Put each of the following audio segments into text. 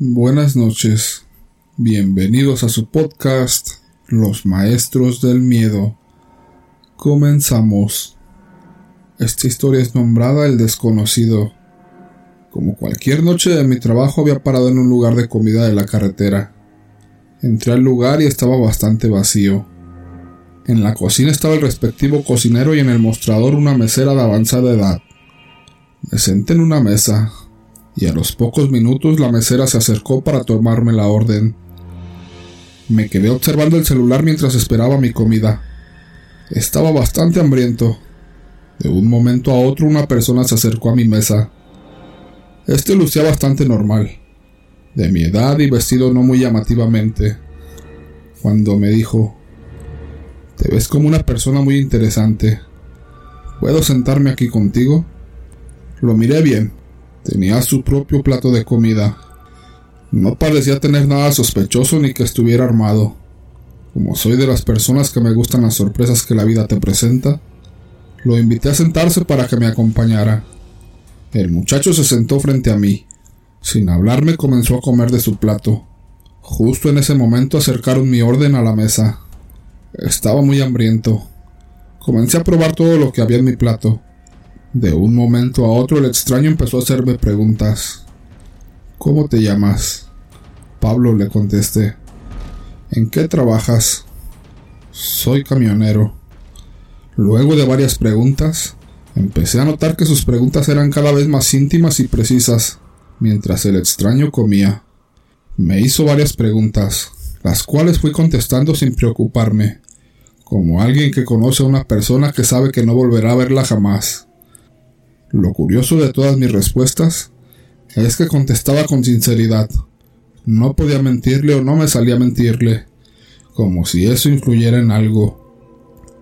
Buenas noches, bienvenidos a su podcast Los Maestros del Miedo. Comenzamos. Esta historia es nombrada El desconocido. Como cualquier noche de mi trabajo había parado en un lugar de comida de la carretera. Entré al lugar y estaba bastante vacío. En la cocina estaba el respectivo cocinero y en el mostrador una mesera de avanzada edad. Me senté en una mesa, y a los pocos minutos la mesera se acercó para tomarme la orden. Me quedé observando el celular mientras esperaba mi comida. Estaba bastante hambriento. De un momento a otro una persona se acercó a mi mesa. Este lucía bastante normal, de mi edad y vestido no muy llamativamente. Cuando me dijo, Te ves como una persona muy interesante. ¿Puedo sentarme aquí contigo? Lo miré bien. Tenía su propio plato de comida. No parecía tener nada sospechoso ni que estuviera armado. Como soy de las personas que me gustan las sorpresas que la vida te presenta, lo invité a sentarse para que me acompañara. El muchacho se sentó frente a mí. Sin hablarme comenzó a comer de su plato. Justo en ese momento acercaron mi orden a la mesa. Estaba muy hambriento. Comencé a probar todo lo que había en mi plato. De un momento a otro el extraño empezó a hacerme preguntas. ¿Cómo te llamas? Pablo le contesté. ¿En qué trabajas? Soy camionero. Luego de varias preguntas, empecé a notar que sus preguntas eran cada vez más íntimas y precisas, mientras el extraño comía. Me hizo varias preguntas, las cuales fui contestando sin preocuparme, como alguien que conoce a una persona que sabe que no volverá a verla jamás. Lo curioso de todas mis respuestas es que contestaba con sinceridad. No podía mentirle o no me salía mentirle, como si eso influyera en algo.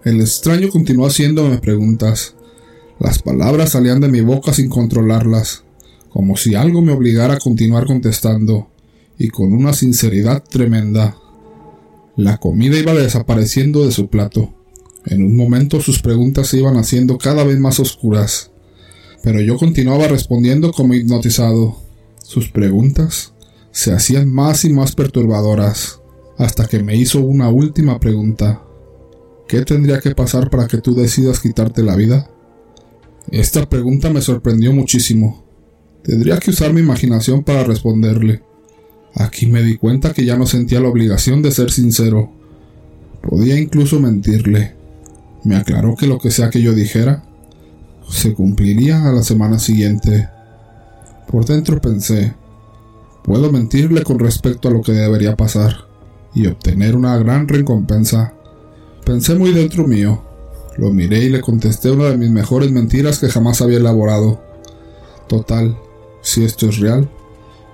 El extraño continuó haciéndome preguntas. Las palabras salían de mi boca sin controlarlas, como si algo me obligara a continuar contestando, y con una sinceridad tremenda. La comida iba desapareciendo de su plato. En un momento sus preguntas se iban haciendo cada vez más oscuras pero yo continuaba respondiendo como hipnotizado. Sus preguntas se hacían más y más perturbadoras, hasta que me hizo una última pregunta. ¿Qué tendría que pasar para que tú decidas quitarte la vida? Esta pregunta me sorprendió muchísimo. Tendría que usar mi imaginación para responderle. Aquí me di cuenta que ya no sentía la obligación de ser sincero. Podía incluso mentirle. Me aclaró que lo que sea que yo dijera se cumpliría a la semana siguiente. Por dentro pensé, puedo mentirle con respecto a lo que debería pasar y obtener una gran recompensa. Pensé muy dentro mío. Lo miré y le contesté una de mis mejores mentiras que jamás había elaborado. Total, si esto es real,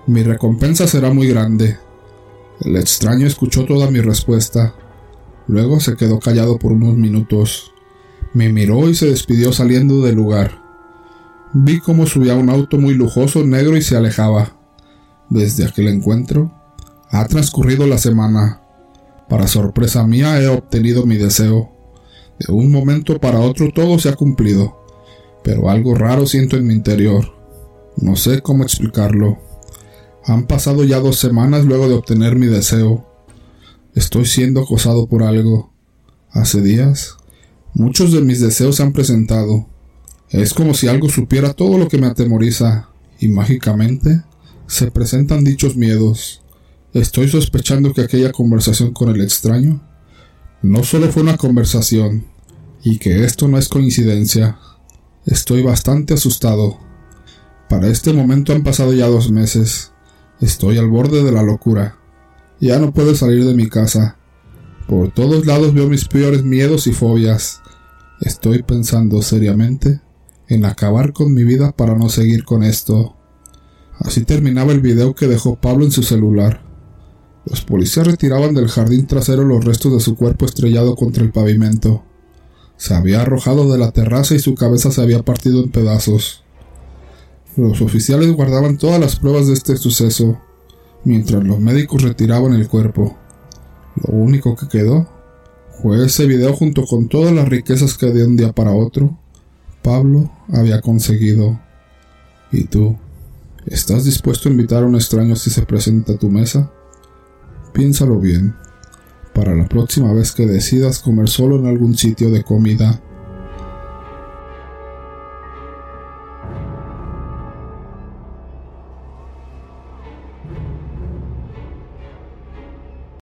mi recompensa será muy grande. El extraño escuchó toda mi respuesta. Luego se quedó callado por unos minutos. Me miró y se despidió saliendo del lugar. Vi cómo subía un auto muy lujoso negro y se alejaba. Desde aquel encuentro, ha transcurrido la semana. Para sorpresa mía he obtenido mi deseo. De un momento para otro todo se ha cumplido, pero algo raro siento en mi interior. No sé cómo explicarlo. Han pasado ya dos semanas luego de obtener mi deseo. Estoy siendo acosado por algo. Hace días Muchos de mis deseos se han presentado. Es como si algo supiera todo lo que me atemoriza, y mágicamente se presentan dichos miedos. Estoy sospechando que aquella conversación con el extraño no solo fue una conversación, y que esto no es coincidencia. Estoy bastante asustado. Para este momento han pasado ya dos meses. Estoy al borde de la locura. Ya no puedo salir de mi casa. Por todos lados veo mis peores miedos y fobias. Estoy pensando seriamente en acabar con mi vida para no seguir con esto. Así terminaba el video que dejó Pablo en su celular. Los policías retiraban del jardín trasero los restos de su cuerpo estrellado contra el pavimento. Se había arrojado de la terraza y su cabeza se había partido en pedazos. Los oficiales guardaban todas las pruebas de este suceso, mientras los médicos retiraban el cuerpo. Lo único que quedó fue ese video junto con todas las riquezas que de un día para otro Pablo había conseguido. ¿Y tú? ¿Estás dispuesto a invitar a un extraño si se presenta a tu mesa? Piénsalo bien. Para la próxima vez que decidas comer solo en algún sitio de comida,